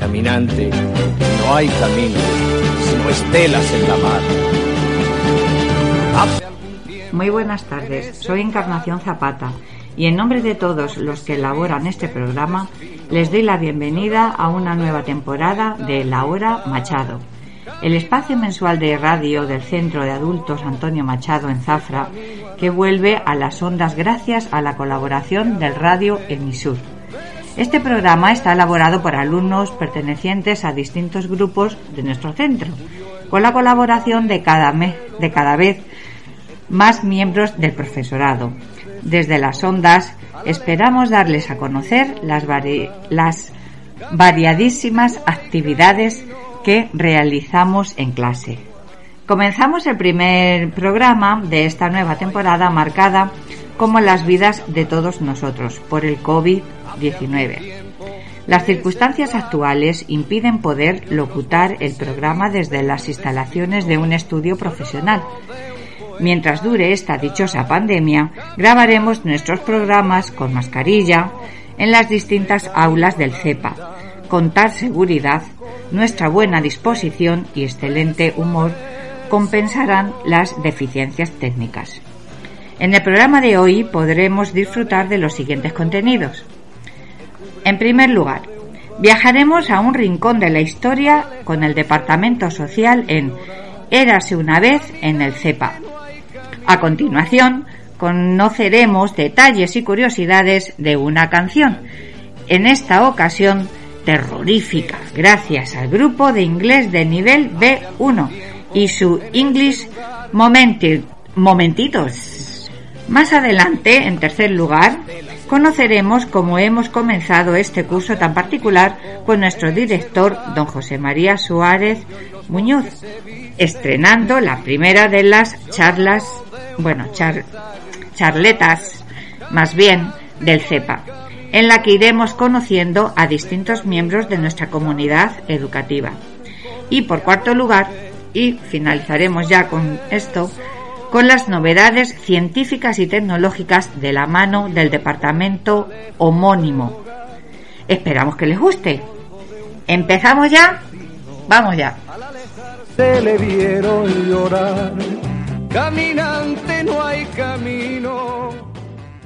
Caminante, no hay camino, sino estelas en la mar. Muy buenas tardes, soy Encarnación Zapata y en nombre de todos los que elaboran este programa les doy la bienvenida a una nueva temporada de La Hora Machado, el espacio mensual de radio del Centro de Adultos Antonio Machado en Zafra que vuelve a las ondas gracias a la colaboración del Radio Emisur. Este programa está elaborado por alumnos pertenecientes a distintos grupos de nuestro centro, con la colaboración de cada, vez más miembros del profesorado. Desde las ondas esperamos darles a conocer las variadísimas actividades que realizamos en clase. Comenzamos el primer programa de esta nueva temporada marcada como las vidas de todos nosotros por el COVID-19. Las circunstancias actuales impiden poder locutar el programa desde las instalaciones de un estudio profesional, Mientras dure esta dichosa pandemia, grabaremos nuestros programas con mascarilla en las distintas aulas del CEPA. Con tal seguridad, nuestra buena disposición y excelente humor compensarán las deficiencias técnicas. En el programa de hoy podremos disfrutar de los siguientes contenidos. En primer lugar, viajaremos a un rincón de la historia con el Departamento Social en Érase una vez en el CEPA, a continuación, conoceremos detalles y curiosidades de una canción, en esta ocasión terrorífica, gracias al grupo de inglés de nivel B1 y su English Momentitos. Más adelante, en tercer lugar, conoceremos cómo hemos comenzado este curso tan particular con nuestro director, don José María Suárez Muñoz, estrenando la primera de las charlas bueno, charletas, más bien, del CEPA, en la que iremos conociendo a distintos miembros de nuestra comunidad educativa. Y por cuarto lugar, y finalizaremos ya con esto, con las novedades científicas y tecnológicas de la mano del departamento homónimo. Esperamos que les guste. ¿Empezamos ya? Vamos ya. Se le vieron llorar Caminante no hay camino,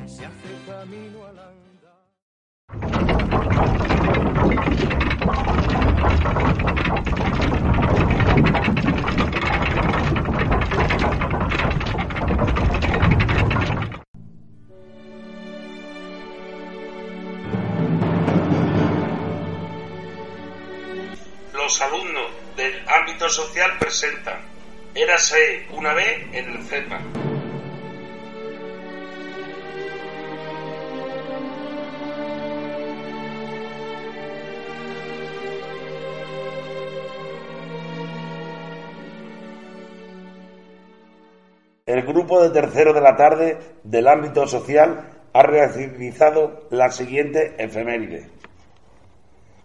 se hace. Los alumnos del ámbito social presentan Érase una vez en el CEPA. El grupo de tercero de la tarde del ámbito social ha realizado la siguiente efeméride.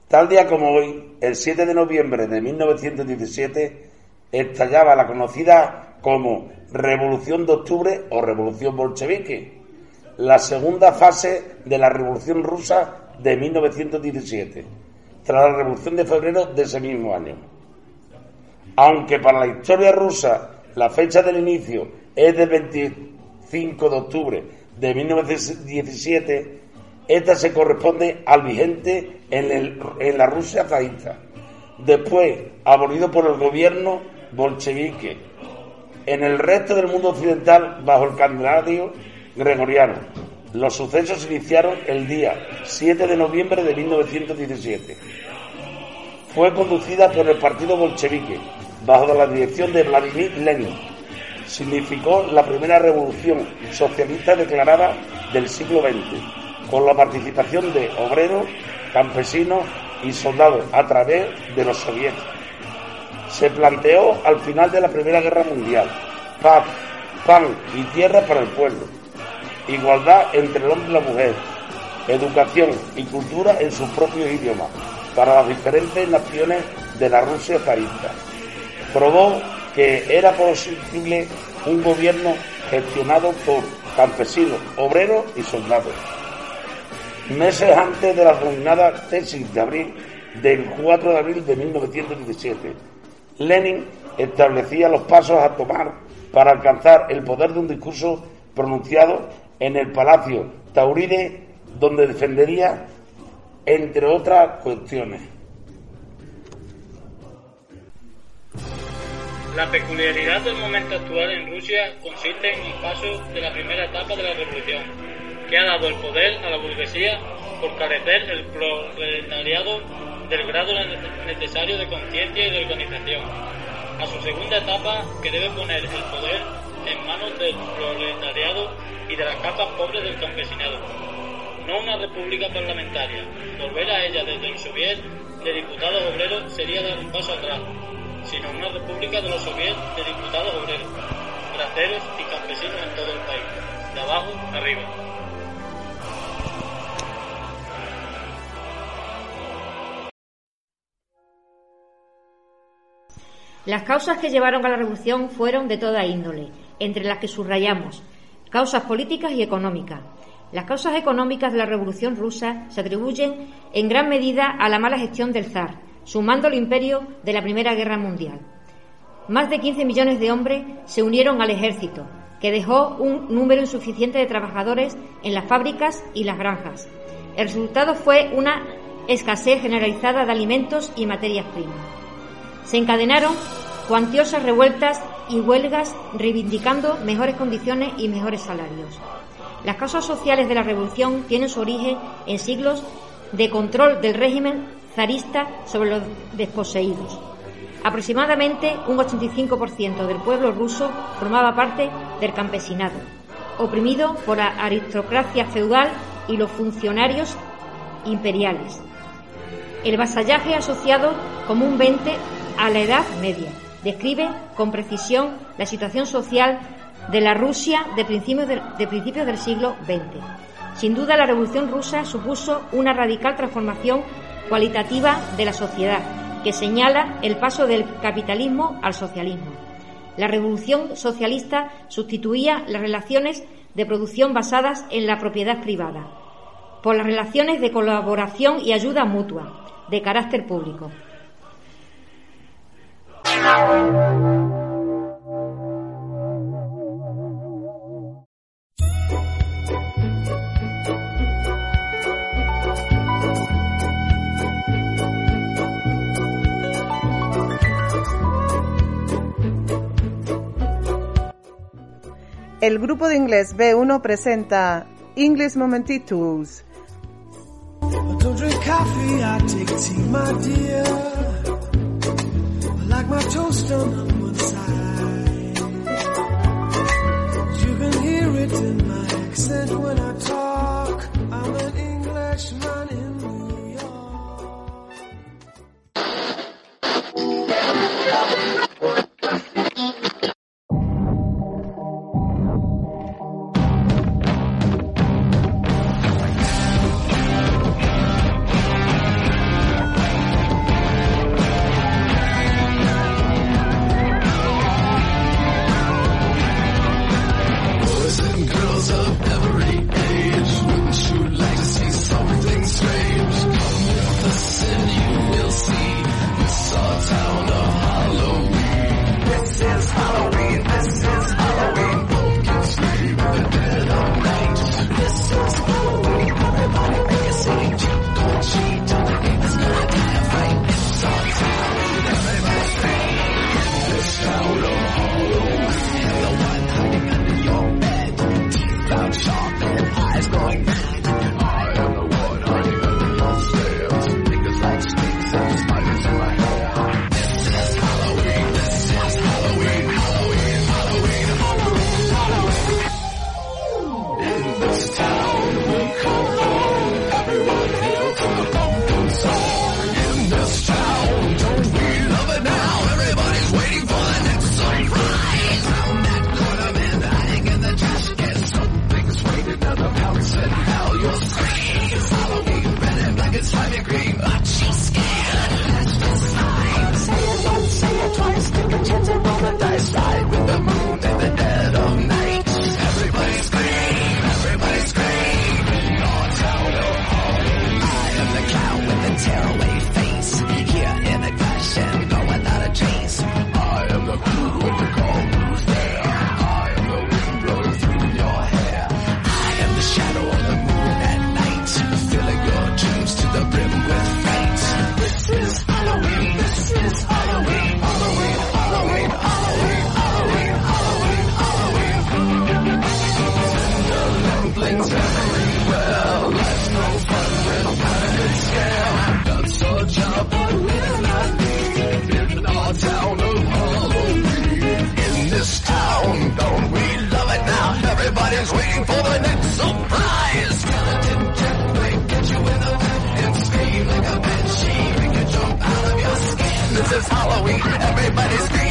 Tal día como hoy, el 7 de noviembre de 1917, estallaba la conocida como Revolución de Octubre o Revolución Bolchevique, la segunda fase de la Revolución Rusa de 1917, tras la Revolución de Febrero de ese mismo año. Aunque para la historia rusa la fecha del inicio es del 25 de octubre de 1917, esta se corresponde al vigente en, la Rusia zarista, después abolido por el gobierno bolchevique en el resto del mundo occidental bajo el calendario gregoriano. Los sucesos iniciaron el día 7 de noviembre de 1917. Fue conducida por el partido bolchevique bajo la dirección de Vladimir Lenin. Significó la primera revolución socialista declarada del siglo XX, con la participación de obreros, campesinos y soldados a través de los soviéticos se planteó al final de la Primera Guerra Mundial. Paz, pan y tierra para el pueblo. Igualdad entre el hombre y la mujer. Educación y cultura en sus propios idiomas para las diferentes naciones de la Rusia zarista. Probó que era posible un gobierno gestionado por campesinos, obreros y soldados. Meses antes de la denominada tesis de abril del 4 de abril de 1917. Lenin establecía los pasos a tomar para alcanzar el poder de un discurso pronunciado en el Palacio Tauride, donde defendería, entre otras cuestiones, La peculiaridad del momento actual en Rusia consiste en el paso de la primera etapa de la revolución, que ha dado el poder a la burguesía por carecer el proletariado del grado necesario de conciencia y de organización, a su segunda etapa que debe poner el poder en manos del proletariado y de las capas pobres del campesinado. No una república parlamentaria. Volver a ella desde el soviet de diputados obreros sería dar un paso atrás, sino una república de los soviets de diputados obreros, braceros y campesinos en todo el país, de abajo arriba. Las causas que llevaron a la revolución fueron de toda índole, entre las que subrayamos causas políticas y económicas. Las causas económicas de la revolución rusa se atribuyen en gran medida a la mala gestión del zar, sumando el imperio de la Primera Guerra Mundial. Más de 15 millones de hombres se unieron al ejército, que dejó un número insuficiente de trabajadores en las fábricas y las granjas. El resultado fue una escasez generalizada de alimentos y materias primas. Se encadenaron cuantiosas revueltas y huelgas reivindicando mejores condiciones y mejores salarios. Las causas sociales de la revolución tienen su origen en siglos de control del régimen zarista sobre los desposeídos. Aproximadamente un 85% del pueblo ruso formaba parte del campesinado, oprimido por la aristocracia feudal y los funcionarios imperiales. El vasallaje asociado comúnmente a la Edad Media describe con precisión la situación social de la Rusia de principios, de, principios del siglo XX. Sin duda, la Revolución rusa supuso una radical transformación cualitativa de la sociedad que señala el paso del capitalismo al socialismo. La revolución socialista sustituía las relaciones de producción basadas en la propiedad privada por las relaciones de colaboración y ayuda mutua de carácter público. El grupo de inglés B1 presenta English Momentitos. Don't drink coffee, I take tea, my dear. Like my toast on one side. You can hear it in my accent when I talk. I'm an Englishman is Halloween. Everybody's screaming.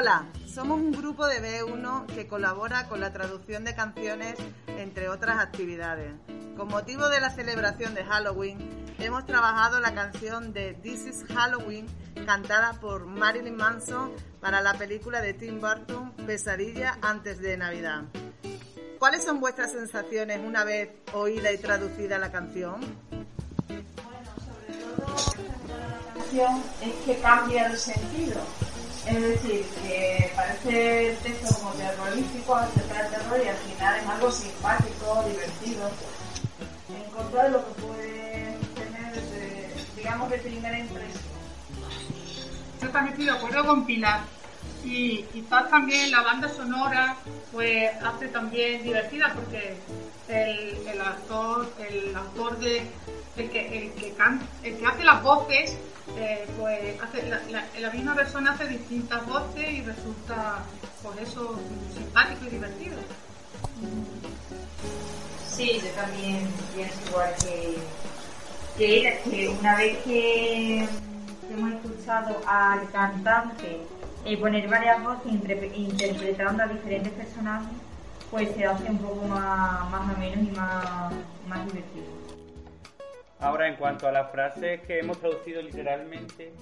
Hola, somos un grupo de B1 que colabora con la traducción de canciones, entre otras actividades. Con motivo de la celebración de Halloween, hemos trabajado la canción de This is Halloween, cantada por Marilyn Manson para la película de Tim Burton, Pesadilla antes de Navidad. ¿Cuáles son vuestras sensaciones una vez oída y traducida la canción? es que cambia el sentido. Es decir, que parece el texto como terrorífico, aceptar el terror y al final es algo simpático, divertido. En contra de lo que puede tener, desde, digamos, de primera impresión. Yo también estoy de acuerdo con Pilar. Y quizás también la banda sonora pues hace también divertida porque el, el actor, el autor de el que, el que, can, el que hace las voces eh, pues hace, la, misma persona hace distintas voces y resulta por eso simpático y divertido. Sí, yo también pienso igual que, que, que una vez que hemos escuchado al cantante eh, poner varias voces inter, interpretando a diferentes personajes, pues se hace un poco más, más o menos y más, más divertido. Ahora, en cuanto a las frases que hemos traducido literalmente,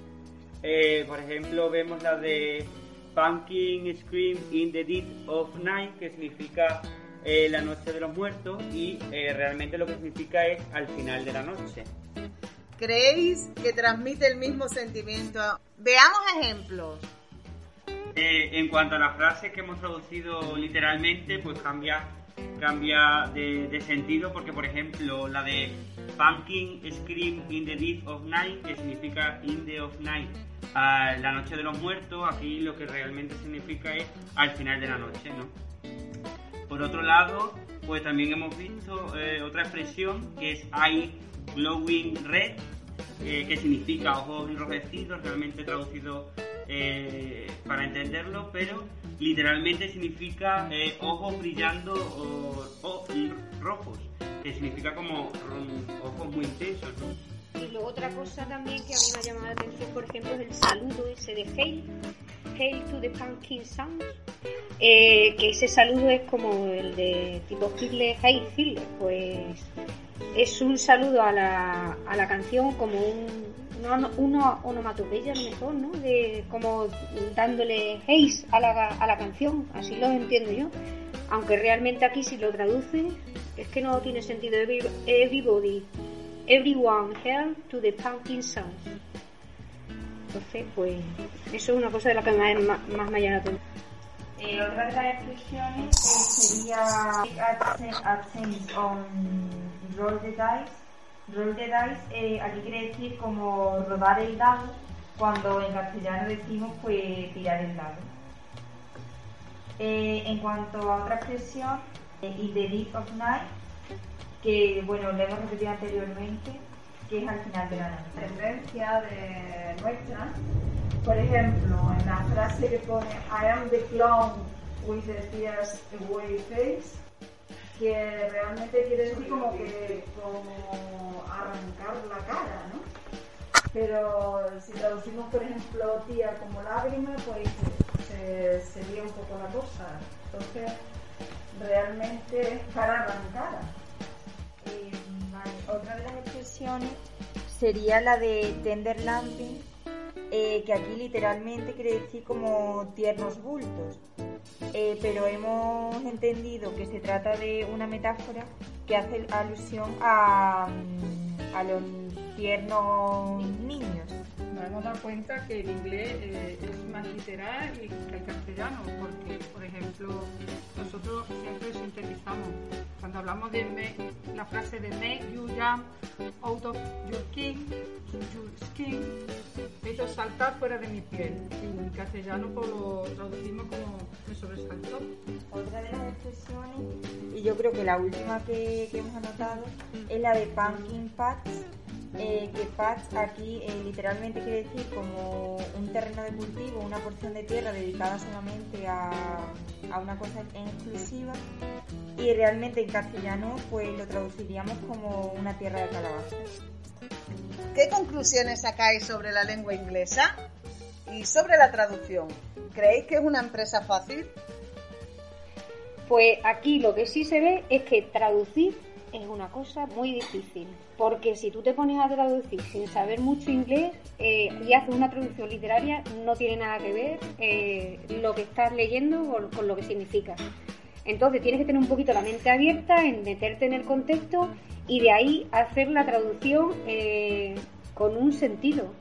eh, por ejemplo, vemos la de Pumpkin Scream in the Dead of Night, que significa eh, la noche de los muertos, y eh, realmente lo que significa es al final de la noche. ¿Creéis que transmite el mismo sentimiento? Veamos ejemplos. En cuanto a las frases que hemos traducido literalmente, pues cambia cambia de, sentido porque, por ejemplo, la de Pumpkin Scream in the Dead of Night, que significa in the of night, uh, la noche de los muertos, aquí lo que realmente significa es al final de la noche, ¿no? Por otro lado, pues también hemos visto eh, otra expresión que es eye glowing red, eh, que significa ojos enrojecidos, realmente traducido eh, para entenderlo, pero literalmente significa eh, ojos brillando o, o, rojos, que significa como ojos muy intensos. ¿no? Y luego otra cosa también que a mí me ha llamado la atención, por ejemplo, es el saludo ese de Hail, Hail to the Pumpkin Sound, eh, que ese saludo es como el de tipo Hitler, Hail Hitler, pues es un saludo a la, a la canción como un, una, una onomatopeya mejor, ¿no? De como dándole haze a la, a la canción, así lo entiendo yo. Aunque realmente aquí si lo traduce es que no tiene sentido. Every, everybody, everyone hail to the pumpkin sound. Entonces, pues eso es una cosa de la que más, más me ha llamado eh, otra de las expresiones eh, sería absence on roll the dice roll the dice eh, aquí quiere decir como rodar el dado cuando en castellano decimos pues tirar el dado. En cuanto a otra expresión, in the deep of night, que bueno, lo hemos repetido anteriormente, que es al final de la. Tendencia de nuestra, por ejemplo, en la frase que pone I am the clown with the tears away face, que realmente quiere decir como que como arrancar la cara, ¿no? pero si traducimos, por ejemplo, tía como lágrima, pues se, sería un poco la cosa. Entonces, realmente es para arrancar. Eh, Otra de las expresiones sería la de tender lamping, eh, que aquí literalmente quiere decir como tiernos bultos. Eh, pero hemos entendido que se trata de una metáfora que hace alusión a, a los tiernos niños. Nos hemos dado cuenta que el inglés eh, es más literal y que el castellano, porque, por ejemplo, nosotros siempre sintetizamos. Cuando hablamos de me- la frase de make you jump out of your skin, your skin, eso es saltar fuera de mi piel. Y en castellano pues, lo traducimos como me sobresaltó. Otra de las expresiones, y yo creo que la última que, que hemos anotado, es la de pumpkin patch, eh, que patch aquí eh, literalmente quiere decir como un terreno de cultivo, una porción de tierra dedicada solamente a, a una cosa en exclusiva, y realmente en castellano pues lo traduciríamos como una tierra de calabazas. ¿Qué conclusiones sacáis sobre la lengua inglesa y sobre la traducción? ¿Creéis que es una empresa fácil? Pues aquí lo que sí se ve es que traducir es una cosa muy difícil, porque si tú te pones a traducir sin saber mucho inglés eh, y haces una traducción literaria, no tiene nada que ver eh, lo que estás leyendo con, lo que significa. Entonces tienes que tener un poquito la mente abierta en meterte en el contexto y de ahí hacer la traducción eh, con un sentido,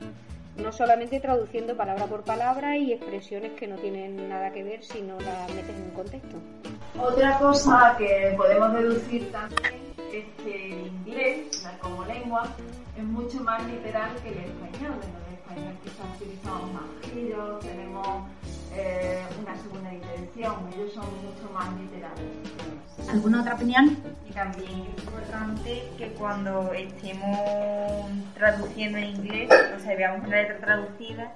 no solamente traduciendo palabra por palabra y expresiones que no tienen nada que ver si no las metes en un contexto. Otra cosa que podemos deducir también es que el inglés, como lengua, es mucho más literal que el español. En el español quizás utilizamos más giros, tenemos eh, una segunda intención, ellos son mucho más literales. ¿Alguna otra opinión? Y también es importante que cuando estemos traduciendo en inglés, o sea, veamos una letra traducida,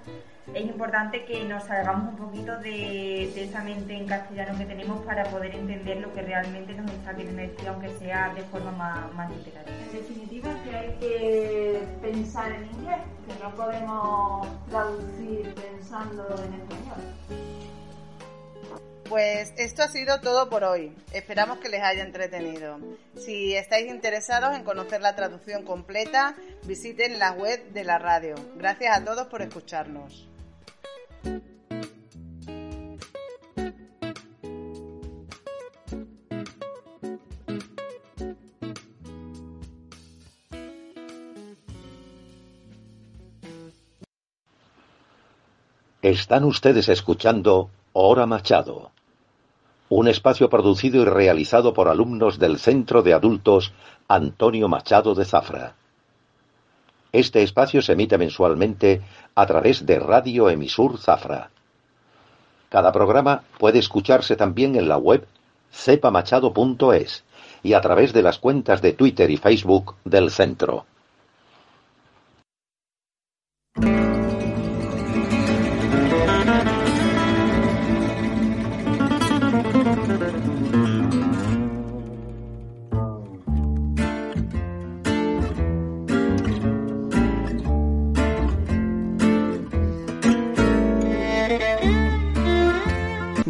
es importante que nos salgamos un poquito de, de esa mente en castellano que tenemos para poder entender lo que realmente nos está queriendo decir, aunque sea de forma más, más literal. En definitiva, que hay que pensar en inglés, que no podemos traducir pensando en español. Pues esto ha sido todo por hoy. Esperamos que les haya entretenido. Si estáis interesados en conocer la traducción completa, visiten la web de la radio. Gracias a todos por escucharnos. Están ustedes escuchando Hora Machado, un espacio producido y realizado por alumnos del Centro de Adultos Antonio Machado de Zafra. Este espacio se emite mensualmente a través de Radio Emisur Zafra. Cada programa puede escucharse también en la web cepamachado.es y a través de las cuentas de Twitter y Facebook del centro.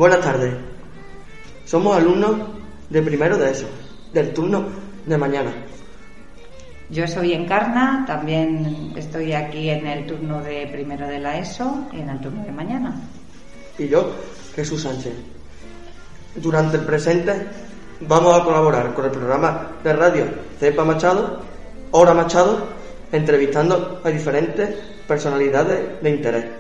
Buenas tardes. Somos alumnos de primero de eso, del turno de mañana. Yo soy Encarna, también estoy aquí en el turno de primero de la ESO y en el turno de mañana. Y yo, Jesús Sánchez. Durante el presente vamos a colaborar con el programa de radio Cepa Machado, Hora Machado, entrevistando a diferentes personalidades de interés.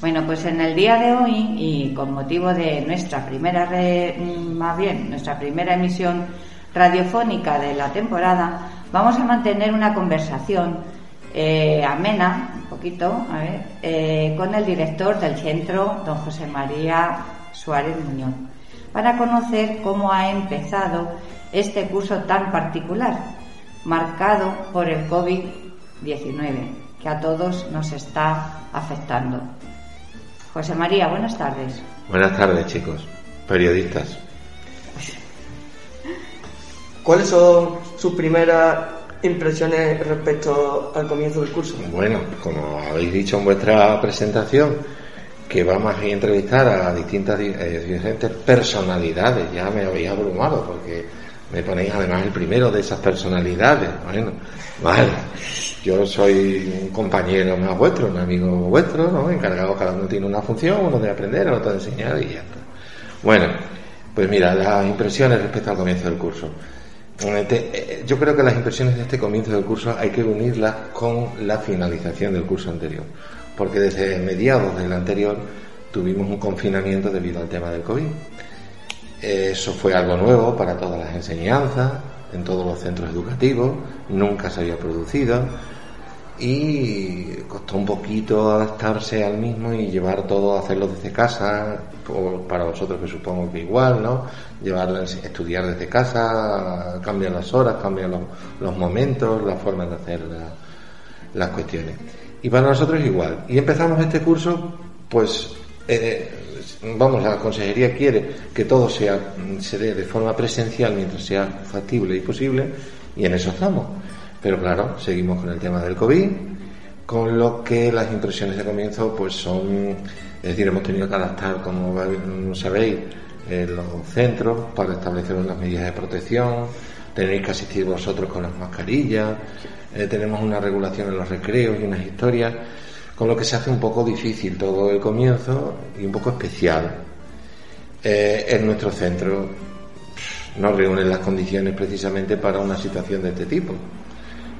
Bueno, pues en el día de hoy y con motivo de nuestra primera, re- mm, más bien, nuestra primera emisión radiofónica de la temporada, vamos a mantener una conversación eh, amena, un poquito, a ver, eh, con el director del centro, don José María Suárez Muñoz, para conocer cómo ha empezado este curso tan particular, marcado por el COVID-19, que a todos nos está afectando. José María, buenas tardes. Buenas tardes, chicos, periodistas. ¿Cuáles son sus primeras impresiones respecto al comienzo del curso? Bueno, como habéis dicho en vuestra presentación, que vamos a entrevistar a distintas eh, diferentes personalidades, ya me habéis abrumado porque me ponéis además el primero de esas personalidades. Bueno, vale, yo soy un compañero más vuestro, un amigo vuestro, ¿no? Encargado, cada uno tiene una función, uno de aprender, otro de enseñar y ya está. Bueno, pues mira, las impresiones respecto al comienzo del curso. Eh, yo creo que las impresiones de este comienzo del curso hay que unirlas con la finalización del curso anterior, porque desde mediados del anterior tuvimos un confinamiento debido al tema del COVID. Eso fue algo nuevo para todas las enseñanzas, en todos los centros educativos, nunca se había producido y costó un poquito adaptarse al mismo y llevar todo hacerlo desde casa, para vosotros que supongo que igual, ¿no? Llevarlo estudiar desde casa, cambian las horas, cambian los, momentos, las formas de hacer las cuestiones. Y para nosotros igual. Y empezamos este curso, pues, eh, vamos, la consejería quiere que todo sea, se dé de forma presencial mientras sea factible y posible, y en eso estamos. Pero claro, seguimos con el tema del COVID, con lo que las impresiones de comienzo pues son, es decir, hemos tenido que adaptar, como sabéis, eh, los centros para establecer unas medidas de protección, tenéis que asistir vosotros con las mascarillas, eh, tenemos una regulación en los recreos y unas historias, con lo que se hace un poco difícil todo el comienzo y un poco especial. Eh, en nuestro centro no reúnen las condiciones precisamente para una situación de este tipo.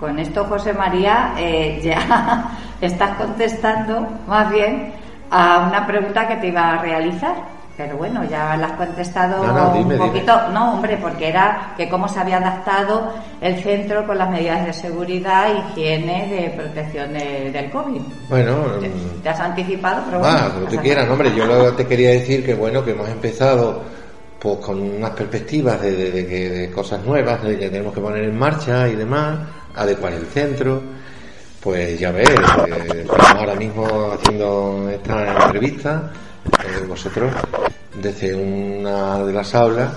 Con esto, José María, eh, ya estás contestando más bien a una pregunta que te iba a realizar. Pero bueno, ya la has contestado un poquito. No, hombre, porque era que cómo se había adaptado el centro con las medidas de seguridad, higiene, de protección del COVID. Bueno, te, has anticipado, pero bueno. Ah, como te quieras, hombre. Yo te quería decir que bueno, que hemos empezado pues con unas perspectivas de, de, de cosas nuevas de que tenemos que poner en marcha y demás adecuar el centro. Pues ya ves, eh, estamos ahora mismo haciendo esta entrevista, eh, vosotros, desde una de las aulas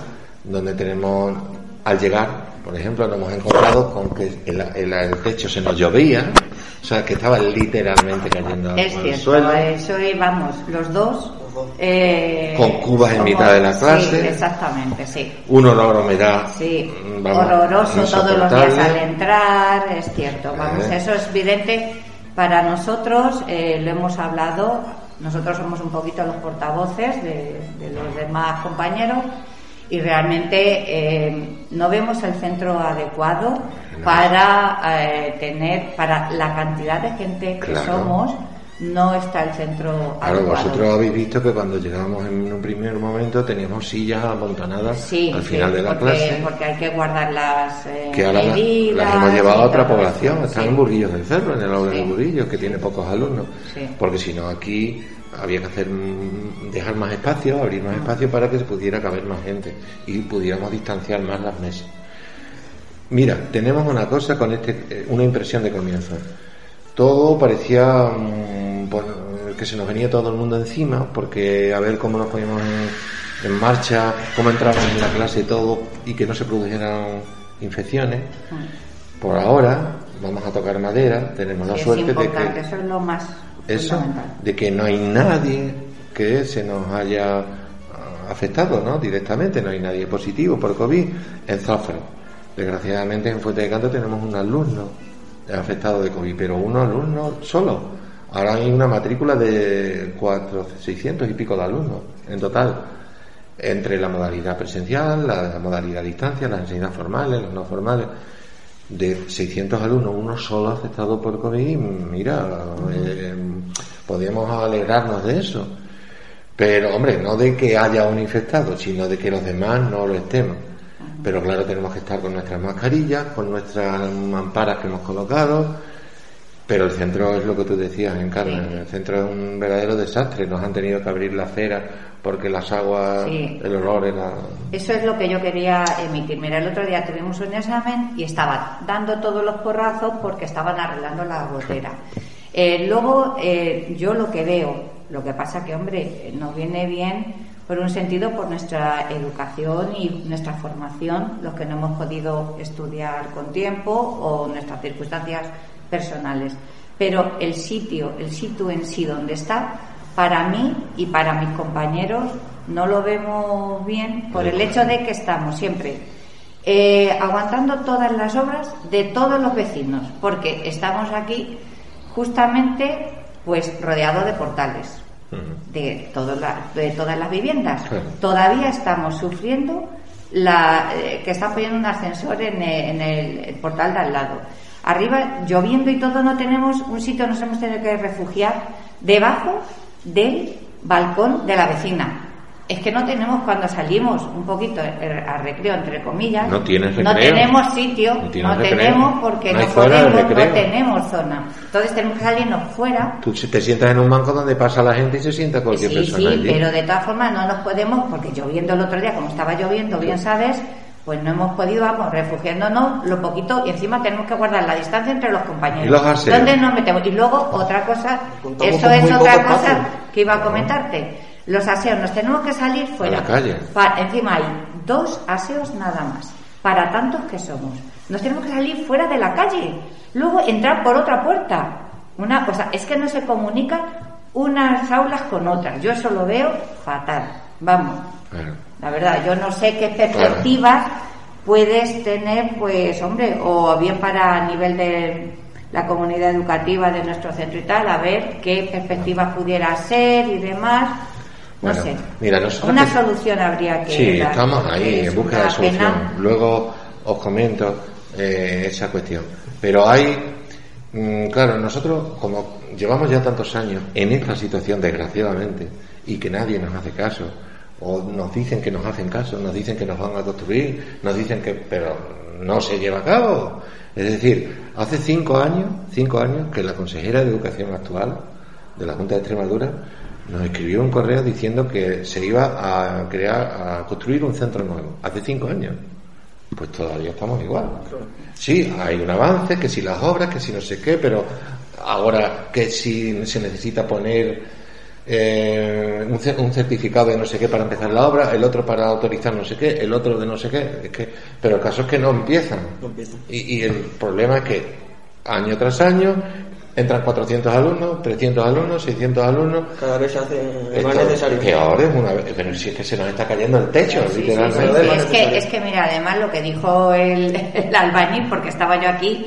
donde tenemos, al llegar, por ejemplo, nos hemos encontrado con que el, el, techo se nos llovía, o sea, que estaba literalmente cayendo es cierto, suelo. Eso vamos, los dos eh, con cubas en mitad de la clase. Sí, exactamente, sí. Un olor a humedad. Sí, horroroso todos los días al entrar, es cierto. Vamos, eh. eso es evidente para nosotros, eh, lo hemos hablado, nosotros somos un poquito los portavoces de, los demás compañeros y realmente no vemos el centro adecuado para tener, para la cantidad de gente que somos no está el centro Claro, vosotros habéis visto que cuando llegamos en un primer momento teníamos sillas amontonadas al final de la clase. Porque hay que guardar las eh, que ahora las, hemos llevado a otra población, están en Burguillos del Cerro, en el aula de Burguillos, que tiene pocos alumnos. Porque si no aquí había que hacer mm, dejar más espacio, abrir más espacio para que se pudiera caber más gente y pudiéramos distanciar más las mesas. Mira, tenemos una cosa con este, eh, una impresión de comienzo. Todo parecía mm, que se nos venía todo el mundo encima, porque a ver cómo nos poníamos en, marcha, cómo entrábamos en la clase y todo, y que no se produjeran infecciones. Por ahora, vamos a tocar madera, tenemos la suerte de que. Eso es lo más. Eso, de que no hay nadie que se nos haya ah, afectado, ¿no? Directamente, no hay nadie positivo por COVID en Zafra. Desgraciadamente en Fuente de Canto tenemos un alumno afectado de COVID, pero un alumno solo Ahora hay una matrícula de 4, 600 y pico de alumnos en total, entre la modalidad presencial, la, modalidad a distancia, las enseñanzas formales, las no formales. De 600 alumnos, uno solo afectado por COVID, mira, eh, podríamos alegrarnos de eso. Pero, hombre, no de que haya un infectado, sino de que los demás no lo estemos. Pero claro, tenemos que estar con nuestras mascarillas, con nuestras mamparas que hemos colocado, pero el centro es lo que tú decías, Encarna. El centro es un verdadero desastre. Nos han tenido que abrir la acera porque las aguas, el olor era. Eso es lo que yo quería emitir. Mira, el otro día tuvimos un examen y estaban dando todos los porrazos porque estaban arreglando la gotera. Eh, luego, eh, yo lo que veo, lo que pasa que, hombre, nos viene bien por un sentido por nuestra educación y nuestra formación, los que no hemos podido estudiar con tiempo o nuestras circunstancias personales. Pero el sitio, el sitio en sí donde está, para mí y para mis compañeros no lo vemos bien por el hecho de que estamos siempre eh, aguantando todas las obras de todos los vecinos, porque estamos aquí justamente pues rodeados de portales de, de todas las viviendas. Todavía estamos sufriendo la, eh, que están poniendo un ascensor en el, portal de al lado. Arriba, lloviendo y todo, no tenemos un sitio, nos hemos tenido que refugiar debajo del balcón de la vecina. Es que no tenemos cuando salimos un poquito a recreo, entre comillas. No No tenemos sitio, no, tenemos porque no, podemos, no tenemos zona. Entonces tenemos que salirnos fuera. Tú te sientas en un banco donde pasa la gente y se sienta cualquier persona. Sí, pero de todas formas no nos podemos, porque lloviendo el otro día, como estaba lloviendo, bien sabes, pues no hemos podido, vamos, refugiándonos lo poquito y encima tenemos que guardar la distancia entre los compañeros. ¿Y los ¿Dónde nos metemos? Y luego otra cosa, eso es otra cosa que iba a comentarte los aseos, nos tenemos que salir fuera. A la calle. encima hay dos aseos nada más, para tantos que somos. Nos tenemos que salir fuera de la calle, luego entrar por otra puerta. Una cosa, es que no se comunican unas aulas con otras. Yo eso lo veo fatal. Vamos. La verdad, yo no sé qué perspectivas puedes tener, pues, hombre, o bien para a nivel de la comunidad educativa de nuestro centro y tal, a ver qué perspectivas pudiera ser y demás no sé. Mira, Una solución habría que. Sí, estamos ahí en busca de solución. Luego os comento eh, esa cuestión. Pero hay. Mm, claro, nosotros, como llevamos ya tantos años en esta situación, desgraciadamente, y que nadie nos hace caso, o nos dicen que nos hacen caso, nos dicen que nos van a construir, nos dicen que. pero no se lleva a cabo. Es decir, hace cinco años, cinco años que la consejera de Educación actual de la Junta de Extremadura nos escribió un correo diciendo que se iba a crear, a construir un centro nuevo, hace cinco años. Pues todavía estamos igual. Sí, hay un avance, que si las obras, que si no sé qué, pero ahora que si se necesita poner eh, un, certificado de no sé qué para empezar la obra, el otro para autorizar no sé qué, el otro de no sé qué, es que, pero el caso es que no empiezan. Y, y el problema es que año tras año entran 400 alumnos, 300 alumnos, 600 alumnos. Cada vez se hace más necesario. Peor es una vez, pero si es que se nos está cayendo el techo, literalmente. es, que, es que, mira, además lo que dijo el, el albañil, porque estaba yo aquí,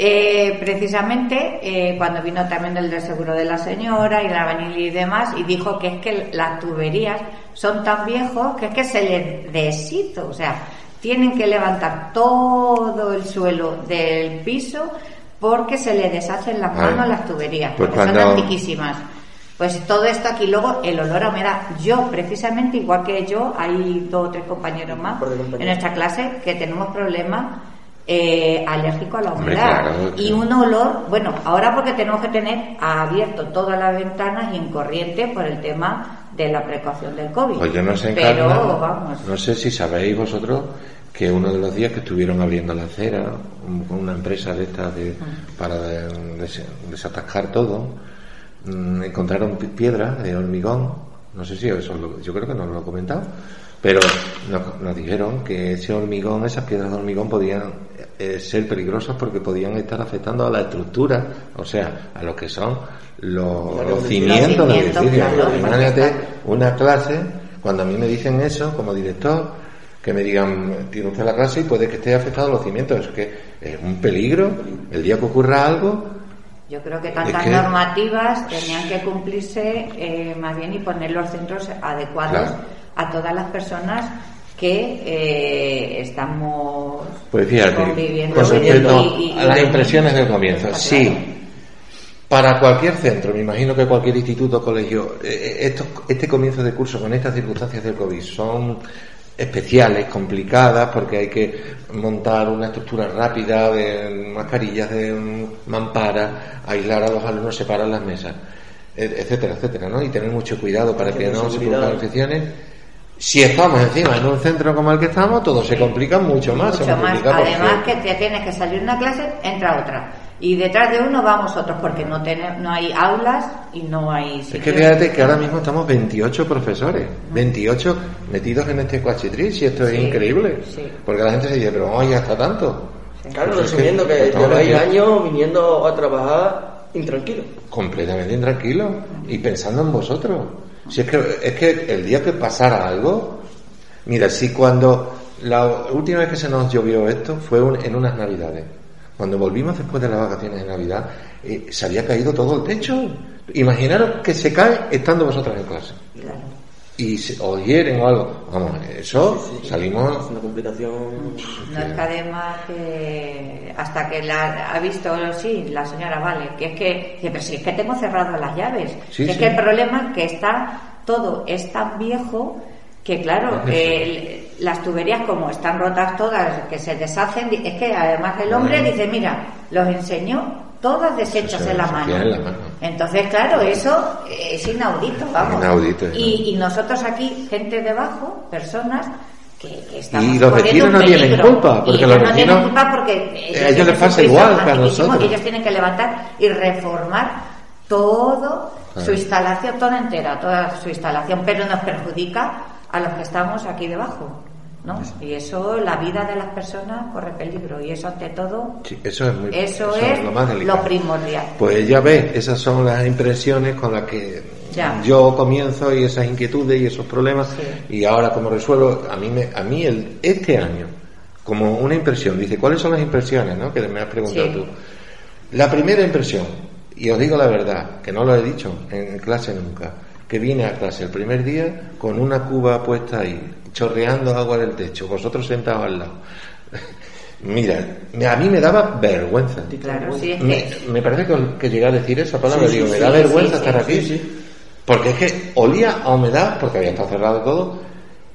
eh, precisamente eh, cuando vino también el del seguro de la señora y el albañil y demás, y dijo que es que las tuberías son tan viejos que es que se les deshizo, o sea, tienen que levantar todo el suelo del piso porque se le deshacen las manos las tuberías, pues porque son antiquísimas. Pues todo esto aquí, luego el olor a humedad. Yo, precisamente, igual que yo, hay dos o tres compañeros más en nuestra clase que tenemos problemas eh, alérgicos a la humedad. Y un olor, bueno, ahora porque tenemos que tener abierto todas las ventanas y en corriente por el tema de la precaución del COVID. Pues yo no sé, Pero, vamos. no sé si sabéis vosotros que uno de los días que estuvieron abriendo la acera con una empresa de estas de, para desatascar todo, mm, encontraron piedras de hormigón, no sé si eso, yo creo que no lo he comentado, pero nos, dijeron que ese hormigón, esas piedras de hormigón podían eh, ser peligrosas porque podían estar afectando a la estructura, o sea, a lo que son los, cimientos edificio. Imagínate una clase, cuando a mí me dicen eso como director, que me digan, tiene usted la clase y puede que esté afectado a los cimientos. Es que es un peligro. El día que ocurra algo. Yo creo que tantas normativas tenían que cumplirse eh, más bien y poner los centros adecuados a todas las personas que eh, estamos pues fíjate, conviviendo a las impresiones del comienzo. Sí, para cualquier centro, me imagino que cualquier instituto, colegio, eh, este comienzo de curso con estas circunstancias del COVID son especiales, complicadas, porque hay que montar una estructura rápida de mascarillas de mampara, aislar a los alumnos, separar las mesas, etcétera, etcétera, ¿no? Y tener mucho cuidado para que no se produzcan infecciones. Si estamos encima en un centro como el que estamos, todo se complica mucho más. Mucho más. Además que te tienes que salir una clase, entra otra y detrás de uno vamos otros porque no tenemos, no hay aulas y no hay es que fíjate que ahora mismo estamos 28 profesores 28 metidos en este cuachitril y esto es increíble porque la gente se dice pero oye hasta tanto Claro, Pues es resumiendo que, lleváis años viniendo a trabajar intranquilo. completamente intranquilo y pensando en vosotros. Si es que, es que el día que pasara algo, mira, si cuando la última vez que se nos llovió esto fue un- en unas navidades, cuando volvimos después de las vacaciones de Navidad, eh, se había caído todo el techo. Imaginaros que se cae estando vosotros en clase. Y se, o hieren o algo. Vamos, eso salimos. Una complicación. No es que además que hasta que la ha visto, sí, la señora Vale, que es que, dice, pero si es que tengo cerrado las llaves. Sí, Que es que el problema es que está todo es tan viejo que claro, eh, las tuberías como están rotas todas, que se deshacen, es que además el hombre Bueno. dice, mira, los enseñó todas deshechas en la mano. queda en la mano. Entonces, claro, eso es inaudito, vamos. Inaudito, Y, y nosotros aquí, gente debajo, personas que, que estamos Y los vecinos no tienen culpa, porque y ellos los no vecinos- tienen culpa porque a ellos les pasa igual que a nosotros. ellos tienen que levantar y reformar todo Claro. su instalación, toda entera, toda su instalación, pero nos perjudica a los que estamos aquí debajo. ¿No? Y eso, la vida de las personas corre peligro y eso ante todo, Sí, eso es muy eso, es lo más lo primordial. Pues ya ves, esas son las impresiones con las que Ya. yo comienzo y esas inquietudes y esos problemas y ahora como resuelvo a mí me, a mí el, este año como una impresión dice cuáles son las impresiones ¿no? que me has preguntado tú la primera impresión y os digo la verdad que no lo he dicho en clase nunca que vine a clase el primer día con una cuba puesta ahí chorreando agua del techo vosotros sentados al lado Mira, me- a mí me daba vergüenza. Claro, sí, es me, que- me parece que, que llegué a decir esa palabra. Sí, sí, digo, me da sí, vergüenza sí, estar sí, aquí. sí, Porque es que olía a humedad, porque había estado cerrado todo,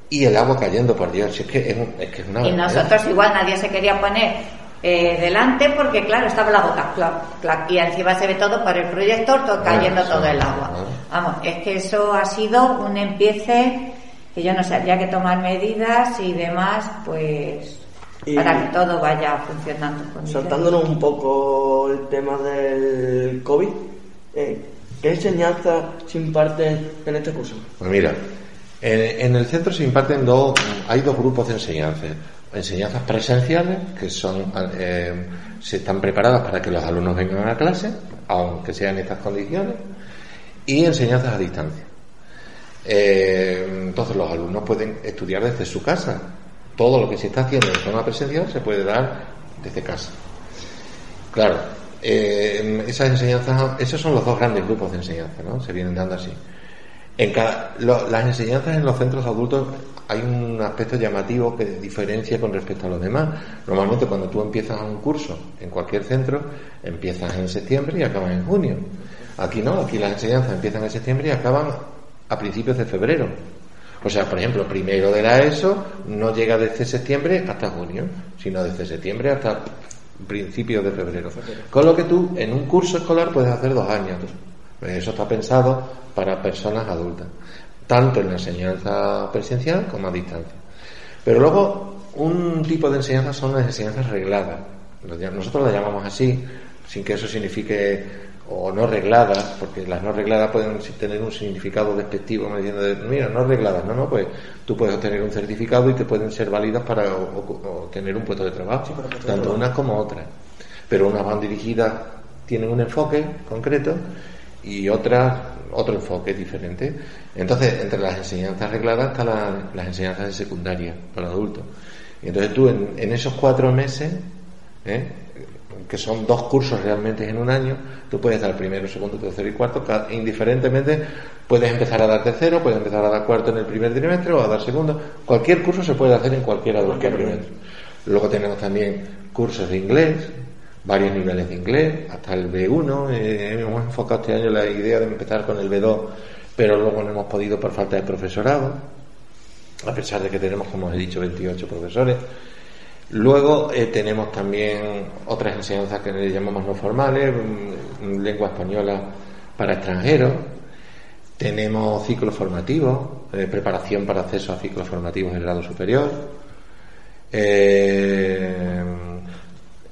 y el agua cayendo, por Dios. Es que es, un- es que es una Y vergüenza. nosotros igual nadie se quería poner eh, delante porque claro, estaba la clac, clac, y encima se ve todo por el proyector, todo cayendo todo el agua. Vamos, es que eso ha sido un empiece que yo no sé, había que tomar medidas y demás, pues Y- para que todo vaya funcionando. con Saltándonos un poco el tema del COVID, eh, ¿qué enseñanza se imparten en este curso? Pues mira, en, en el centro se imparten dos, hay dos grupos de enseñanzas. Enseñanzas presenciales, que son, eh, se están preparadas para que los alumnos vengan a clase, aunque sean en estas condiciones, y enseñanzas a distancia. Eh, entonces los alumnos pueden estudiar desde su casa. Todo lo que se está haciendo en forma presencial se puede dar desde casa. Claro, eh, esas enseñanzas, esos son los dos grandes grupos de enseñanza, ¿no? Se vienen dando así. En cada, las enseñanzas en los centros adultos hay un aspecto llamativo que diferencia con respecto a los demás. Normalmente cuando tú empiezas un curso en cualquier centro, empiezas en septiembre y acabas en junio. Aquí no, aquí las enseñanzas empiezan en septiembre y acaban a principios de febrero. O sea, por ejemplo, primero de la ESO no llega desde septiembre hasta junio, sino desde septiembre hasta principios de febrero. Con lo que tú en un curso escolar puedes hacer dos años. Eso está pensado para personas adultas, tanto en la enseñanza presencial como a distancia. Pero luego, un tipo de enseñanza son las enseñanzas regladas. Nosotros las llamamos así, sin que eso signifique o no regladas, porque las no regladas pueden tener un significado despectivo, diciendo, de, mira, no regladas, no, no, pues tú puedes obtener un certificado y te pueden ser válidas para obtener un puesto de trabajo, tanto unas como otras. Pero unas van dirigidas, tienen un enfoque concreto y otras otro enfoque diferente. Entonces, entre las enseñanzas regladas están la- las enseñanzas de secundaria para adultos. Entonces tú en, en esos cuatro meses, ¿eh? Que son dos cursos realmente en un año, tú puedes dar primero, segundo, tercero y cuarto, indiferentemente puedes empezar a dar tercero, puedes empezar a dar cuarto en el primer trimestre o a dar segundo. Cualquier curso se puede hacer en cualquiera de los meses. Luego tenemos también cursos de inglés, varios niveles de inglés, hasta el B1. eh, hemos enfocado este año la idea de empezar con el B2, pero luego no hemos podido por falta de profesorado, a pesar de que tenemos, como os he dicho, 28 profesores. Luego eh, tenemos también otras enseñanzas que le llamamos no formales, mm, lengua española para extranjeros. Tenemos ciclos formativos, eh, preparación para acceso a ciclos formativos de grado superior. Eh,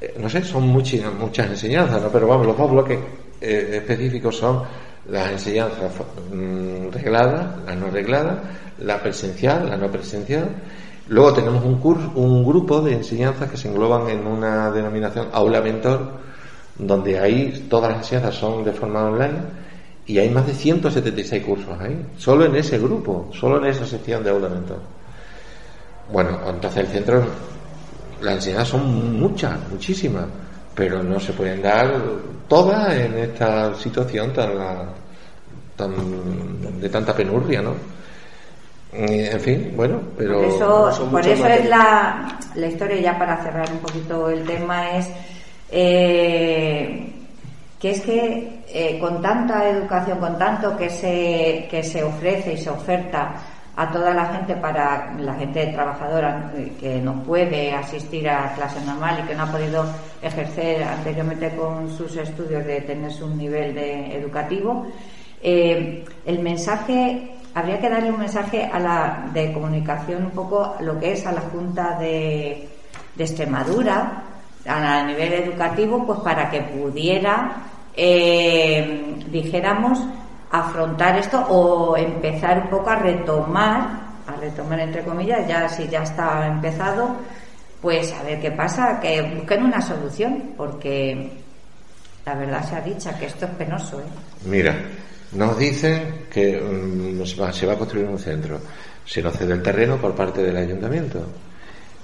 eh, no sé, son muchas, muchas enseñanzas, ¿no? Pero vamos, los dos bloques eh, específicos son las enseñanzas mm, regladas, las no regladas, la presencial, la no presencial. Luego tenemos un, curso, un grupo de enseñanzas que se engloban en una denominación aula mentor, donde ahí todas las enseñanzas son de forma online y hay más de 176 cursos ahí, solo en ese grupo, solo en esa sección de aula mentor. Bueno, entonces el centro, las enseñanzas son muchas, muchísimas, pero no se pueden dar todas en esta situación tan, tan de tanta penurria, ¿no? En fin, bueno, pero... Por eso, por eso es la, la historia, ya para cerrar un poquito el tema, es eh, que es que eh, con tanta educación, con tanto que se, que se ofrece y se oferta a toda la gente para la gente trabajadora eh, que no puede asistir a clase normal y que no ha podido ejercer anteriormente con sus estudios de tener un nivel de educativo eh, el mensaje habría que darle un mensaje a la de comunicación un poco lo que es a la Junta de, de Extremadura a nivel educativo pues para que pudiera eh, dijéramos afrontar esto o empezar un poco a retomar, a retomar entre comillas, ya si ya está empezado, pues a ver qué pasa, que busquen una solución, porque la verdad se ha dicho que esto es penoso. ¿eh? Mira, nos dicen que mm, se, va, a construir un centro, se nos cede el terreno por parte del ayuntamiento.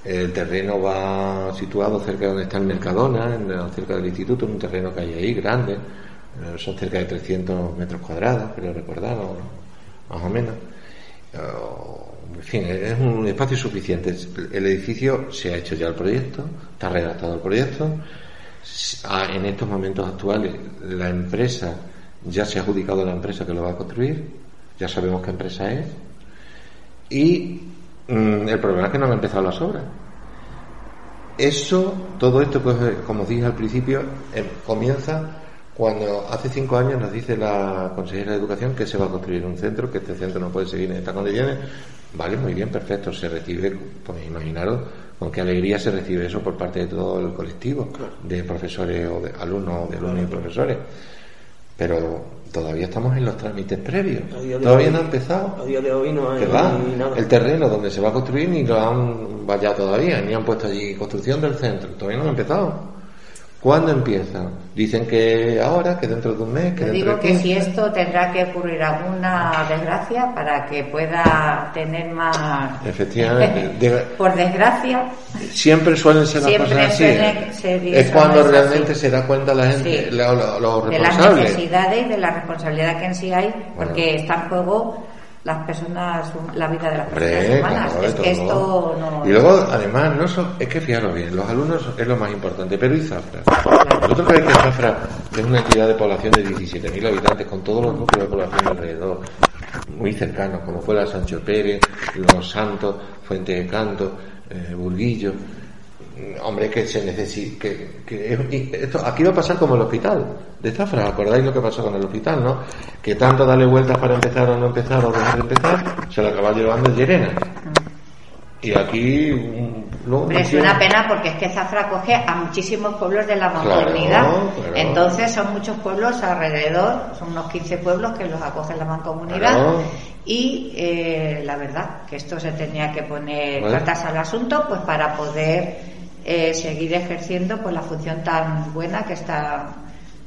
El terreno va situado cerca de donde está el Mercadona, en, cerca del instituto, en un terreno que hay ahí grande, eh, son cerca de 300 metros cuadrados, creo recordar, más o menos. Eh, en fin, es un espacio suficiente. El edificio se ha hecho ya el proyecto, está redactado el proyecto. En estos momentos actuales, la empresa ya se ha adjudicado la empresa que lo va a construir, ya sabemos qué empresa es. Y mm, el problema es que no han empezado las obras. Eso, todo esto, pues, como dije al principio, em, comienza cuando hace cinco años nos dice la consejera de Educación que se va a construir un centro, que este centro no puede seguir en estas condiciones. Vale, muy bien, perfecto. Se recibe, pues imaginaros con qué alegría se recibe eso por parte de todo el colectivo de profesores o de alumnos o de alumnos y profesores. Pero todavía estamos en los trámites previos. Todavía no ha empezado. A día de hoy no hay, nada. El terreno donde se va a construir ni lo han vallado todavía, ni han puesto allí construcción del centro. Todavía no ha empezado. ¿Cuándo empieza? Dicen que ahora, que dentro de un mes, que Yo dentro digo que si esto tendrá que ocurrir alguna desgracia para que pueda tener más. Efectivamente. Por desgracia. Siempre suelen ser las cosas así. Es cuando realmente se da cuenta la gente, los De las necesidades y de la responsabilidad que en sí hay, porque está en juego las personas, la vida de las personas humanas. es que esto no... Y luego, además, no es que fijaros bien, los alumnos es lo más importante, pero ¿y Zafra? ¿Vosotros creéis que Zafra es una entidad de población de 17.000 habitantes con todos los núcleos de población alrededor, muy cercanos, como fue la Sancho Pérez, Los Santos, Fuente de Canto, eh, Burguillo? Hombre, que se necesita, que, esto, aquí va a pasar como el hospital de Zafra, ¿acordáis lo que pasó con el hospital, no? Que tanto darle vueltas para empezar o no empezar o dejar de empezar, se lo acaba llevando Llerena. Y aquí no, es una pena porque es que Zafra coge a muchísimos pueblos de la mancomunidad. Entonces son muchos pueblos alrededor, son unos 15 pueblos que los acoge la mancomunidad. Y eh, la verdad que esto se tenía que poner cartas al asunto pues para poder eh, seguir ejerciendo pues la función tan buena que está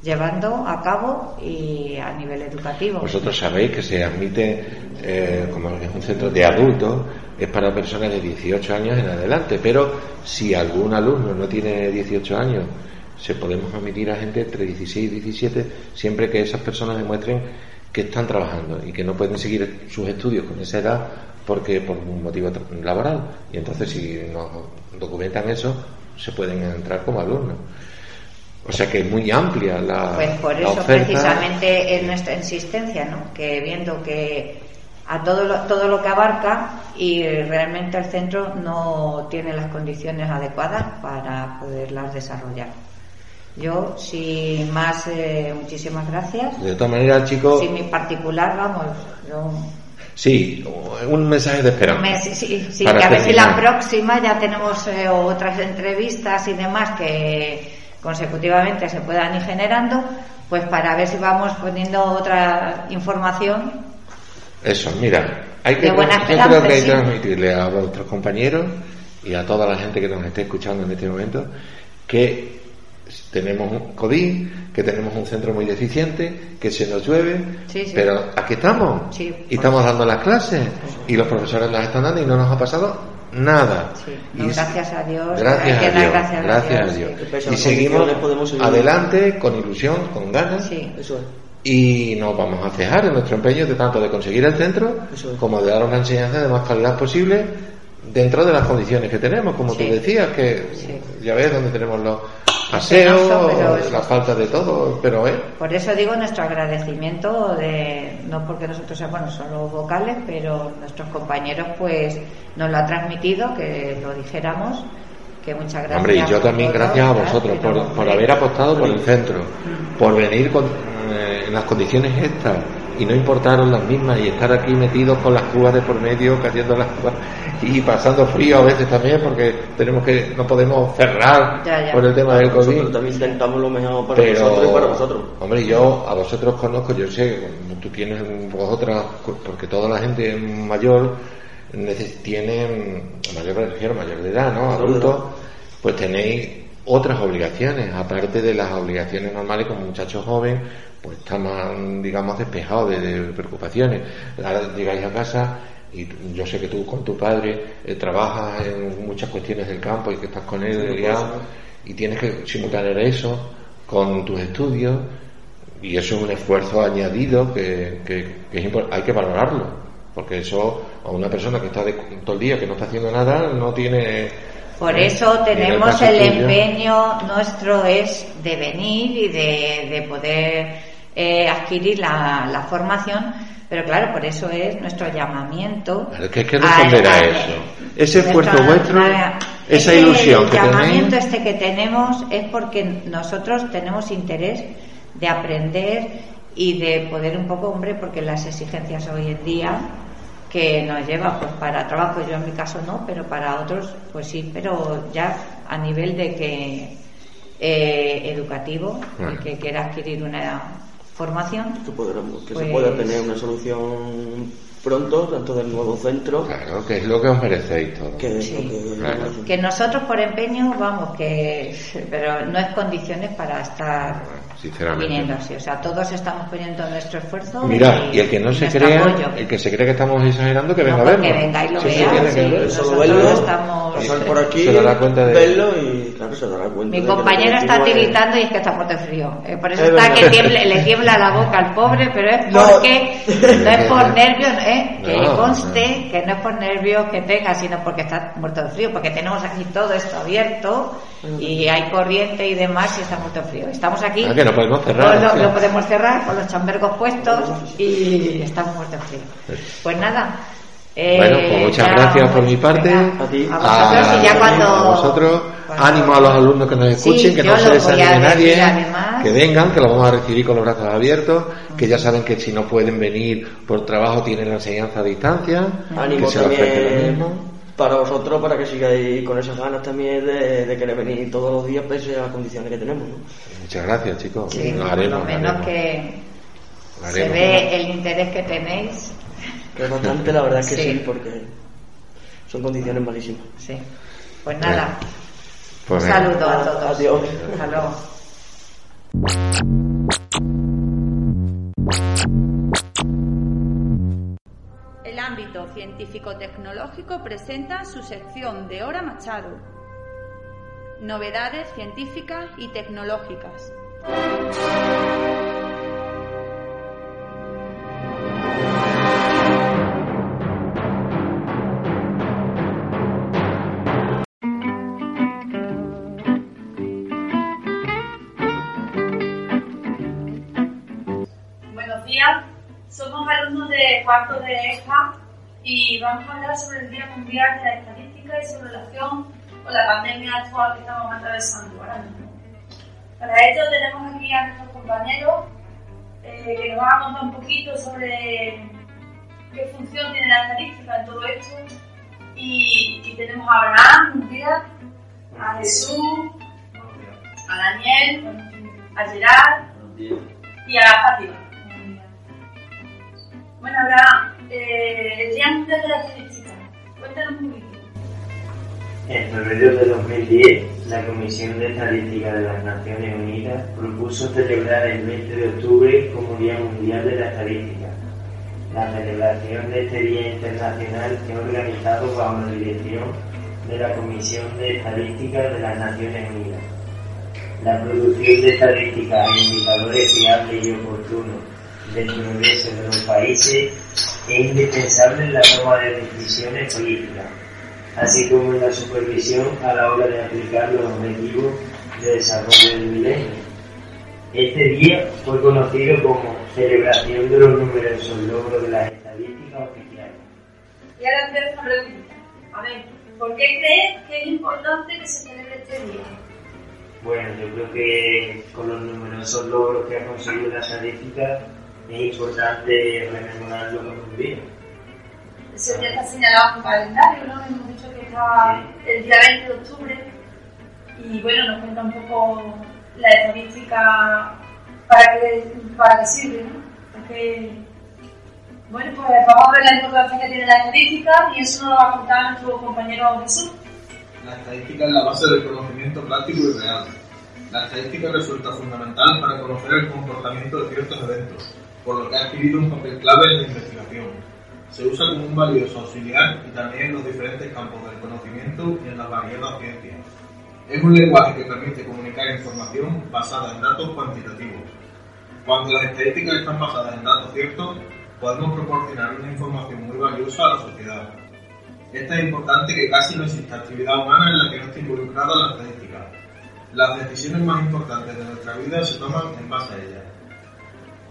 llevando a cabo y a nivel educativo. Vosotros sabéis que se admite, eh, como es un centro de adultos, es para personas de 18 años en adelante, pero si algún alumno no tiene 18 años, se podemos admitir a gente entre 16 y 17, siempre que esas personas demuestren que están trabajando y que no pueden seguir sus estudios con esa edad porque por un motivo laboral. Y entonces si nos documentan eso, se pueden entrar como alumnos. O sea que es muy amplia la. Pues por eso precisamente es nuestra insistencia, ¿no? Que viendo que a todo lo, todo lo que abarca y realmente el centro no tiene las condiciones adecuadas para poderlas desarrollar. Yo, sin más, eh, muchísimas gracias. De todas maneras, chicos. Sin mi particular, vamos, yo Sí, un mensaje de esperanza. Me- sí, sí, sí, Para que a ver si la próxima ya tenemos eh, otras entrevistas y demás que consecutivamente se puedan ir generando, pues para ver si vamos poniendo otra información. Eso, mira, hay que, yo creo que hay que transmitirle a vuestros compañeros y a toda la gente que nos esté escuchando en este momento que tenemos un COVID, que tenemos un centro muy deficiente, que se nos llueve, Sí, sí. pero aquí estamos Sí, y estamos dando las clases y los profesores las están dando y no nos ha pasado nada. No, Y- gracias a Dios. Gracias a Dios, gracias, gracias a sí. Dios. Pese a Y seguimos podemos adelante con ilusión, con ganas. Eso es. Y nos vamos a cejar en nuestro empeño de tanto de conseguir el centro como de dar una enseñanza de más calidad posible dentro de las condiciones que tenemos, como Sí. tú decías, que ya ves donde tenemos los Pero eso la falta de todo, pero eh, Por eso digo nuestro agradecimiento, de, no porque nosotros seamos los vocales, pero nuestros compañeros pues nos lo han transmitido, que lo dijéramos, que muchas gracias. Hombre, y yo también gracias a vosotros por, por haber apostado por el centro, por venir con, eh, en las condiciones estas y no importaros las mismas y estar aquí metidos con las cubas de por medio, cayendo las cubas y pasando frío a veces también porque tenemos que no podemos cerrar Ya, ya. por el tema del Nosotros COVID. también intentamos lo mejor para Pero, nosotros y para vosotros. hombre, yo a vosotros conozco, yo sé, tú tienes vosotras, porque toda la gente mayor tiene, mayor mayor de edad, ¿no? Adultos, pues tenéis otras obligaciones, aparte de las obligaciones normales como muchacho joven, pues está más, digamos, despejado de, de preocupaciones. Ahora llegáis a casa y yo sé que tú con tu padre eh, trabajas en muchas cuestiones del campo y que estás con él y tienes que simultanear eso con tus estudios y eso es un esfuerzo añadido que, que- que es hay que valorarlo porque eso a una persona que está de, todo el día que no está haciendo nada no tiene Por eh, eso tenemos el empeño nuestro es de venir y de, de poder eh, adquirir la, la formación, pero claro, por eso es nuestro llamamiento. Claro, que hay que responder a eso. ese esfuerzo vuestro esa es que ilusión el que llamamiento tenéis este que tenemos es porque nosotros tenemos interés de aprender y de poder un poco, hombre, porque las exigencias hoy en día que nos lleva pues para trabajo, yo en mi caso no, pero para otros pues sí, pero ya a nivel de que eh, educativo, el que quiera adquirir una formación, Que, podremos- que Pues- se pueda tener una solución pronto, tanto del nuevo centro. Claro, que es lo que os merecéis todos. Que es Sí. lo que- Claro. que nosotros por empeño vamos que pero no es condiciones para estar sinceramente viniendo así o sea todos estamos poniendo nuestro esfuerzo Mira, y el que no se crea, apoyo. el que se cree que estamos exagerando, que No, venga a pues verlo. que venga y lo Sí, vea, sí. Solo verlo, estamos- pasar por aquí, Se dará cuenta de- verlo y claro, se dará cuenta. mi compañero está tiritando y es que está muerto de frío Eh, por eso Es está verdad. que tiemble- le tiembla la boca al pobre pero es No. porque no es por nervios ¿eh? que No, conste que no es por nervios que tenga sino porque está muerto de frío porque tenemos aquí todo esto abierto y hay corriente y demás y está muerto de frío estamos aquí Ah, no podemos cerrar, Pues lo, lo podemos cerrar con los chambergos puestos y estamos muertos de frío pues nada eh, Bueno, pues muchas ya gracias por mi parte. Venga, A ti. a vosotros y ya cuando a vosotros. cuando- Ánimo a los alumnos que nos escuchen, Sí, que no se lo les voy a anime nadie, además. que vengan, que los vamos a recibir con los brazos abiertos, que ya saben que si no pueden venir por trabajo tienen la enseñanza a distancia, Ánimo que se les ofrece lo también mismo. Para vosotros, para que sigáis con esas ganas también de, de querer venir todos los días pese a las condiciones que tenemos. ¿no? Muchas gracias, chicos. Sí, lo por haremos, lo lo menos haremos. que Lo se ve el interés que tenéis. Que es bastante, la verdad es que Sí. sí, porque son condiciones malísimas. Sí. Pues nada, Pues un saludo a todos. Adiós. Hasta luego. Ámbito científico-tecnológico presenta su sección de Hora Machado. Novedades científicas y tecnológicas. Buenos días, somos alumnos de cuarto de EJA y vamos a hablar sobre el Día Mundial de la Estadística y su relación con la pandemia actual que estamos atravesando ahora mismo. Para ello tenemos aquí a nuestros compañeros eh, que nos van a contar un poquito sobre qué función tiene la estadística en todo esto. Y, y tenemos a Abraham, un día, a Jesús, a Daniel, a Gerard y a Fátima. Bueno, Abraham, eh, el Mundial de la Estadística, cuéntanos un. En febrero de 2010, la Comisión de Estadística de las Naciones Unidas propuso celebrar el 20 de octubre como Día Mundial de la Estadística. La celebración de este Día Internacional es organizado bajo la dirección de la Comisión de Estadística de las Naciones Unidas. La producción de estadísticas e indicadores fiables y oportunos del progreso de los países es indispensable en la toma de decisiones políticas, así como en la supervisión a la hora de aplicar los objetivos de desarrollo del milenio. Este día fue conocido como celebración de los numerosos logros de las estadísticas oficiales. Y ahora te hago una pregunta. A ver, ¿por qué crees que es importante que se celebre este día? Bueno, yo creo que con los numerosos logros que ha conseguido la estadística es importante rememorarlo con un día. Ese día está señalado en el calendario, ¿no? Hemos dicho que está el día 20 de octubre. Y bueno, nos cuenta un poco la estadística para qué, para qué sirve, ¿no? Porque, bueno, pues vamos a ver la importancia que tiene la estadística y eso nos lo va a contar nuestro compañero Jesús. La estadística es la base del conocimiento práctico y real. La estadística resulta fundamental para conocer el comportamiento de ciertos eventos, por lo que ha adquirido un papel clave en la investigación. Se usa como un valioso auxiliar y también en los diferentes campos del conocimiento y en las variadas ciencias. Es un lenguaje que permite comunicar información basada en datos cuantitativos. Cuando las estadísticas están basadas en datos ciertos, podemos proporcionar una información muy valiosa a la sociedad. Esta es importante que casi no exista actividad humana en la que no esté involucrada la estadística. Las decisiones más importantes de nuestra vida se toman en base a ella.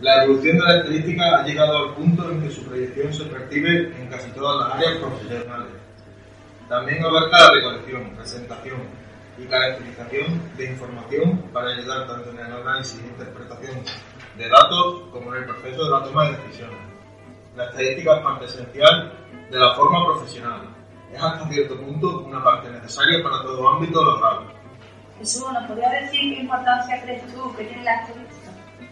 La evolución de la estadística ha llegado al punto en que su proyección se percibe en casi todas las áreas profesionales. También abarca la recolección, presentación y caracterización de información para ayudar tanto en el análisis e interpretación de datos como en el proceso de la toma de decisiones. La estadística es parte esencial de la forma profesional. Es hasta cierto punto una parte necesaria para todo ámbito laboral. Jesús, ¿nos podrías decir qué importancia crees tú que tiene la estadística?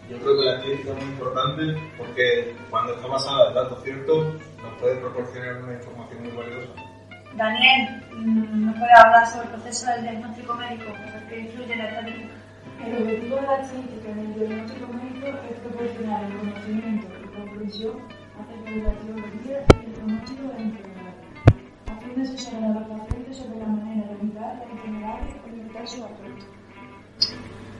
Yo creo que la estadística es muy importante porque cuando está basada en datos ciertos nos puede proporcionar una información muy valiosa. Daniel, ¿nos puede hablar sobre el proceso del diagnóstico médico? ¿Qué influye en la estadística? El objetivo de la estadística en el diagnóstico médico es proporcionar el conocimiento y comprensión acerca de la etiología y el pronóstico de la enfermedad, a fin de asesorar a los pacientes sobre la manera de evitar las enfermedades o limitar su aspecto.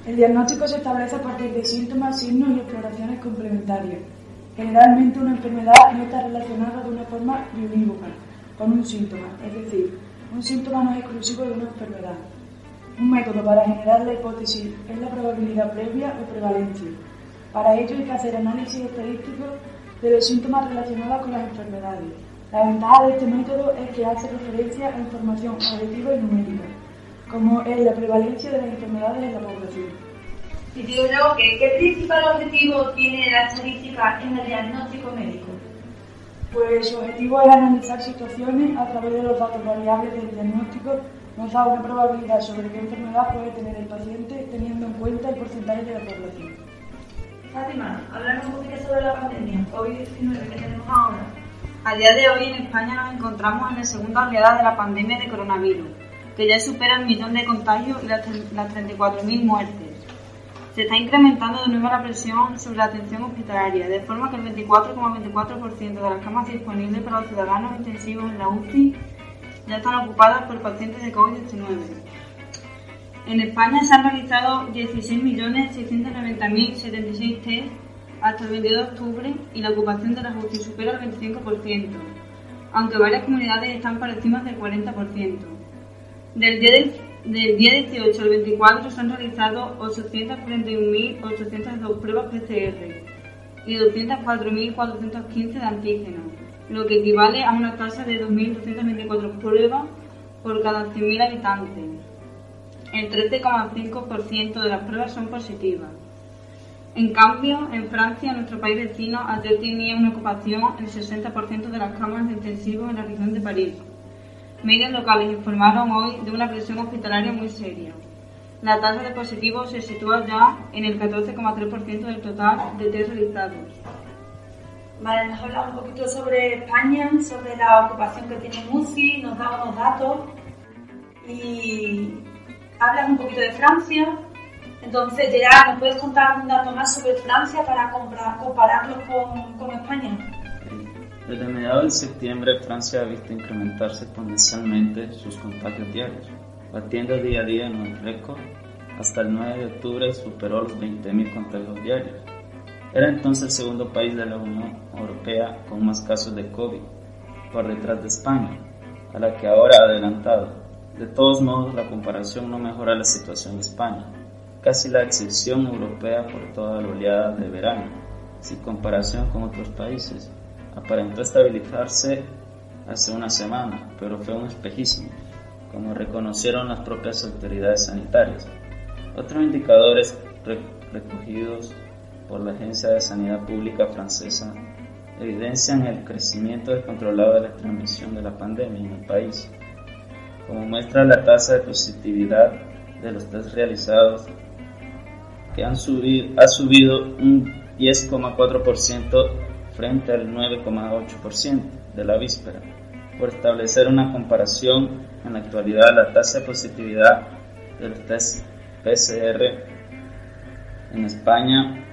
El diagnóstico se establece a partir de síntomas, signos y exploraciones complementarias. Generalmente una enfermedad no está relacionada de una forma unívoca con un síntoma, es decir, un síntoma no es exclusivo de una enfermedad. Un método para generar la hipótesis es la probabilidad previa o prevalencia. Para ello hay que hacer análisis estadístico de los síntomas relacionados con las enfermedades. La ventaja de este método es que hace referencia a información objetiva y numérica, como es la prevalencia de las enfermedades en la población. Y digo yo, que, ¿qué principal objetivo tiene la estadística en el diagnóstico médico? Pues su objetivo es analizar situaciones a través de los datos variables del diagnóstico, nos da una probabilidad sobre qué enfermedad puede tener el paciente teniendo en cuenta el porcentaje de la población. Fátima, hablamos un poquito sobre la pandemia COVID-19 que tenemos ahora. A día de hoy en España nos encontramos en la segunda oleada de la pandemia de coronavirus, que ya supera el millón de contagios y las 34.000 muertes. Se está incrementando de nuevo la presión sobre la atención hospitalaria, de forma que el 24,24% de las camas disponibles para los ciudadanos intensivos en la UCI ya están ocupadas por pacientes de COVID-19. En España se han realizado 16.690.076 test hasta el 22 de octubre y la ocupación de las UCI supera el 25%, aunque varias comunidades están por encima del 40%. Del día, del, del día 18 al 24 se han realizado 841.802 pruebas PCR y 204.415 de antígenos, lo que equivale a una tasa de 2.224 pruebas por cada 100.000 habitantes. El 13,5% de las pruebas son positivas. En cambio, en Francia, nuestro país vecino, ayer tenía una ocupación el 60% de las camas de intensivos en la región de París. Medios locales informaron hoy de una presión hospitalaria muy seria. La tasa de positivos se sitúa ya en el 14,3% del total de test realizados. Vale, nos habla un poquito sobre España, sobre la ocupación que tiene MUCI, nos da unos datos y hablas un poquito de Francia. Entonces, Gerard, ¿nos puedes contar un dato más sobre Francia para comprar, compararlo con, con España? Desde mediados de septiembre, Francia ha visto incrementarse exponencialmente sus contagios diarios, batiendo día a día en un récord. Hasta el 9 de octubre superó los 20.000 contagios diarios. Era entonces el segundo país de la Unión Europea con más casos de COVID, por detrás de España, a la que ahora ha adelantado. De todos modos, la comparación no mejora la situación de España, casi la excepción europea por toda la oleada de verano, sin comparación con otros países. Aparentó estabilizarse hace una semana, pero fue un espejismo, como reconocieron las propias autoridades sanitarias. Otros indicadores recogidos por la Agencia de Sanidad Pública francesa evidencian el crecimiento descontrolado de la transmisión de la pandemia en el país, como muestra la tasa de positividad de los test realizados, que han subido, ha subido un 10,4% frente al 9,8% de la víspera. Por establecer una comparación, en la actualidad la tasa de positividad de los test PCR en España,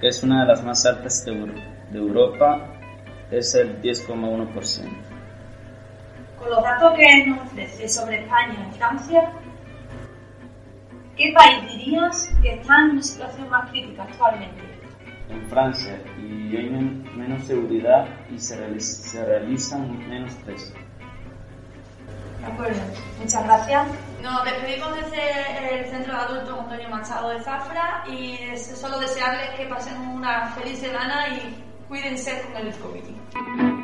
que es una de las más altas de, de Europa, es el 10,1%. Con los datos que nos ofrece sobre España y Francia, ¿qué país dirías que está en una situación más crítica actualmente? En Francia, y hay men menos seguridad y se, realiza, se realizan menos test. De acuerdo, muchas gracias. Nos despedimos desde el Centro de Adultos Antonio Machado de Zafra y solo desearles que pasen una feliz semana y cuídense con el COVID.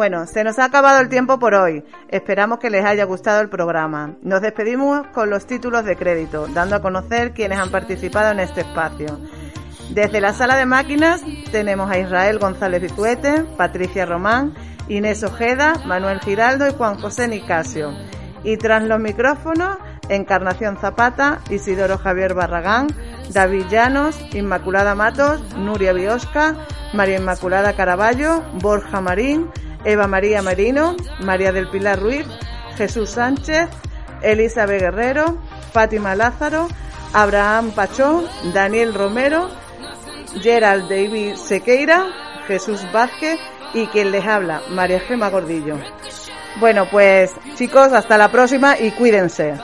Bueno, se nos ha acabado el tiempo por hoy. Esperamos que les haya gustado el programa. Nos despedimos con los títulos de crédito, dando a conocer quienes han participado en este espacio. Desde la sala de máquinas tenemos a Israel González Bituete, Patricia Román, Inés Ojeda, Manuel Giraldo y Juan José Nicasio. Y tras los micrófonos, Encarnación Zapata, Isidoro Javier Barragán, David Llanos, Inmaculada Matos, Nuria Biosca, María Inmaculada Caraballo, Borja Marín, Eva María Merino, María del Pilar Ruiz, Jesús Sánchez, Elizabeth Guerrero, Fátima Lázaro, Abraham Pachón, Daniel Romero, Gerald David Sequeira, Jesús Vázquez y quien les habla, María Gema Gordillo. Bueno, pues chicos, hasta la próxima y cuídense.